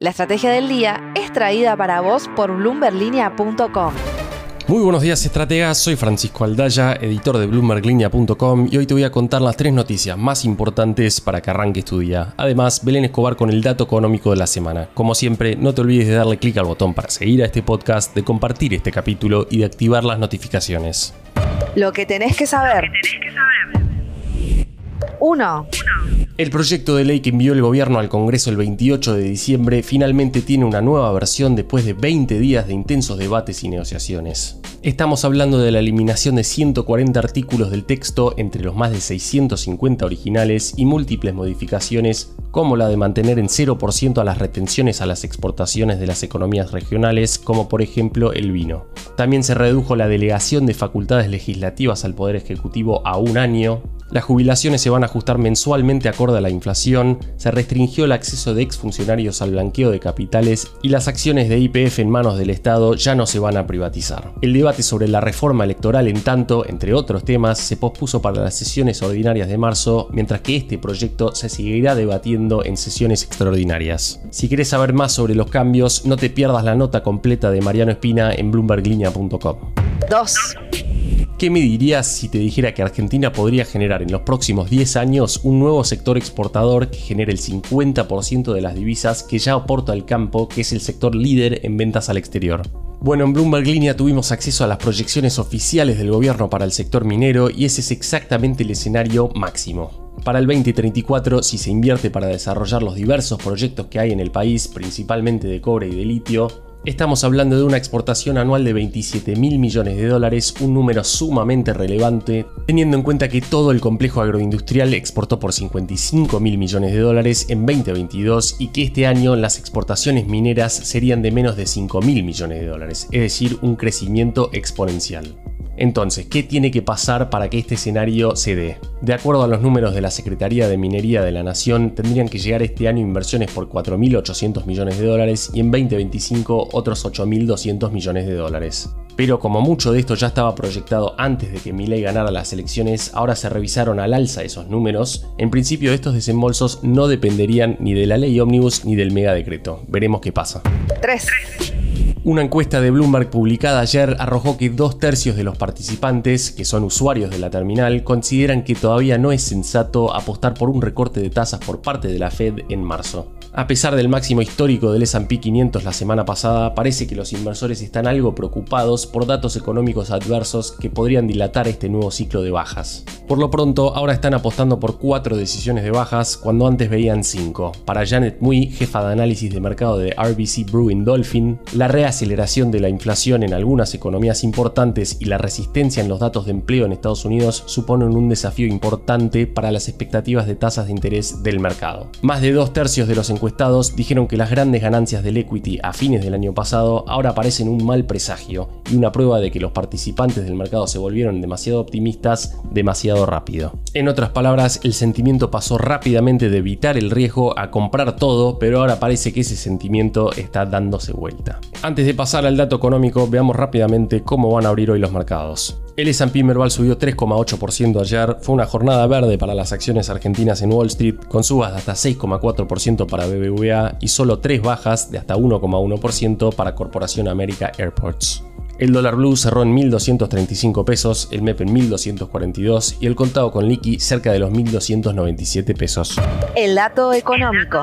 La estrategia del día es traída para vos por bloomberlinia.com. Muy buenos días estrategas, soy Francisco Aldaya, editor de bloomberglinea.com y hoy te voy a contar las tres noticias más importantes para que arranques tu día. Además, Belén Escobar con el dato económico de la semana. Como siempre, no te olvides de darle clic al botón para seguir a este podcast, de compartir este capítulo y de activar las notificaciones. Lo que tenés que saber. 1. El proyecto de ley que envió el gobierno al Congreso el 28 de diciembre finalmente tiene una nueva versión después de 20 días de intensos debates y negociaciones. Estamos hablando de la eliminación de 140 artículos del texto entre los más de 650 originales y múltiples modificaciones como la de mantener en 0% a las retenciones a las exportaciones de las economías regionales, como por ejemplo el vino. También se redujo la delegación de facultades legislativas al Poder Ejecutivo a un año, las jubilaciones se van a ajustar mensualmente acorde a la inflación, se restringió el acceso de exfuncionarios al blanqueo de capitales y las acciones de IPF en manos del Estado ya no se van a privatizar. El debate sobre la reforma electoral, en tanto, entre otros temas, se pospuso para las sesiones ordinarias de marzo, mientras que este proyecto se seguirá debatiendo en sesiones extraordinarias. Si quieres saber más sobre los cambios, no te pierdas la nota completa de Mariano Espina en bloomberglinea.com. 2. ¿Qué me dirías si te dijera que Argentina podría generar en los próximos 10 años un nuevo sector exportador que genere el 50% de las divisas que ya aporta el campo, que es el sector líder en ventas al exterior? Bueno, en Bloomberg Línea tuvimos acceso a las proyecciones oficiales del gobierno para el sector minero y ese es exactamente el escenario máximo. Para el 2034, si se invierte para desarrollar los diversos proyectos que hay en el país, principalmente de cobre y de litio, Estamos hablando de una exportación anual de 27 mil millones de dólares, un número sumamente relevante, teniendo en cuenta que todo el complejo agroindustrial exportó por 55 mil millones de dólares en 2022 y que este año las exportaciones mineras serían de menos de 5 mil millones de dólares, es decir, un crecimiento exponencial. Entonces, ¿qué tiene que pasar para que este escenario se dé? De acuerdo a los números de la Secretaría de Minería de la Nación, tendrían que llegar este año inversiones por 4.800 millones de dólares y en 2025 otros 8.200 millones de dólares. Pero como mucho de esto ya estaba proyectado antes de que Milei ganara las elecciones, ahora se revisaron al alza esos números. En principio estos desembolsos no dependerían ni de la ley ómnibus ni del megadecreto. Veremos qué pasa. 3. Una encuesta de Bloomberg publicada ayer arrojó que dos tercios de los participantes, que son usuarios de la terminal, consideran que todavía no es sensato apostar por un recorte de tasas por parte de la Fed en marzo. A pesar del máximo histórico del S&P 500 la semana pasada, parece que los inversores están algo preocupados por datos económicos adversos que podrían dilatar este nuevo ciclo de bajas. Por lo pronto, ahora están apostando por cuatro decisiones de bajas cuando antes veían cinco. Para Janet Mui, jefa de análisis de mercado de RBC Brewing Dolphin, la reaceleración de la inflación en algunas economías importantes y la resistencia en los datos de empleo en Estados Unidos suponen un desafío importante para las expectativas de tasas de interés del mercado. Más de dos tercios de los encuestados dijeron que las grandes ganancias del equity a fines del año pasado ahora parecen un mal presagio y una prueba de que los participantes del mercado se volvieron demasiado optimistas demasiado rápido. En otras palabras, el sentimiento pasó rápidamente de evitar el riesgo a comprar todo, pero ahora parece que ese sentimiento está dándose vuelta. Antes de pasar al dato económico, veamos rápidamente cómo van a abrir hoy los mercados. El S&P Merval subió 3,8% ayer, fue una jornada verde para las acciones argentinas en Wall Street, con subas de hasta 6,4% para BBVA y solo 3 bajas de hasta 1,1% para Corporación América Airports. El dólar blue cerró en 1.235 pesos, el MEP en 1.242 y el contado con liqui cerca de los 1.297 pesos. El dato económico.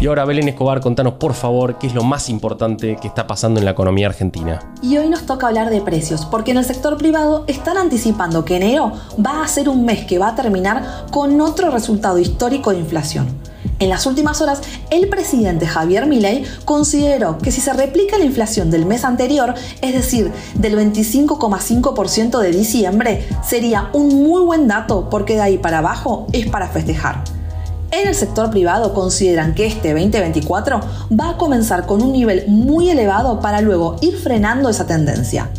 Y ahora Belén Escobar, contanos por favor qué es lo más importante que está pasando en la economía argentina. Y hoy nos toca hablar de precios, porque en el sector privado están anticipando que enero va a ser un mes que va a terminar con otro resultado histórico de inflación. En las últimas horas, el presidente Javier Milei consideró que si se replica la inflación del mes anterior, es decir, del 25,5% de diciembre, sería un muy buen dato porque de ahí para abajo es para festejar. En el sector privado consideran que este 2024 va a comenzar con un nivel muy elevado para luego ir frenando esa tendencia.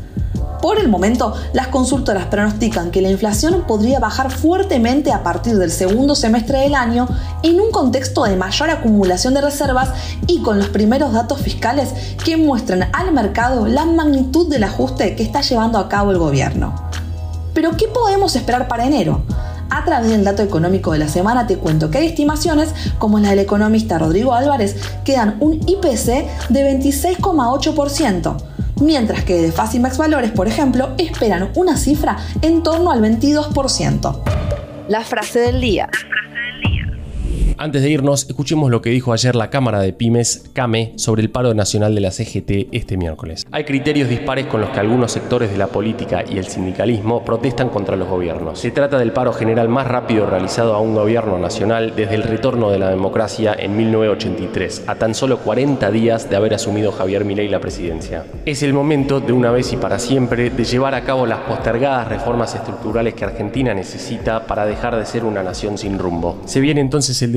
Por el momento, las consultoras pronostican que la inflación podría bajar fuertemente a partir del segundo semestre del año en un contexto de mayor acumulación de reservas y con los primeros datos fiscales que muestran al mercado la magnitud del ajuste que está llevando a cabo el gobierno. Pero, ¿qué podemos esperar para enero? A través del dato económico de la semana te cuento que hay estimaciones, como la del economista Rodrigo Álvarez, que dan un IPC de 26,8%, mientras que de Facimax Valores, por ejemplo, esperan una cifra en torno al 22%. La frase del día. Antes de irnos, escuchemos lo que dijo ayer la Cámara de Pymes, CAME, sobre el paro nacional de la CGT este miércoles. Hay criterios dispares con los que algunos sectores de la política y el sindicalismo protestan contra los gobiernos. Se trata del paro general más rápido realizado a un gobierno nacional desde el retorno de la democracia en 1983, a tan solo 40 días de haber asumido Javier Milei la presidencia. Es el momento, de una vez y para siempre, de llevar a cabo las postergadas reformas estructurales que Argentina necesita para dejar de ser una nación sin rumbo. Se viene entonces el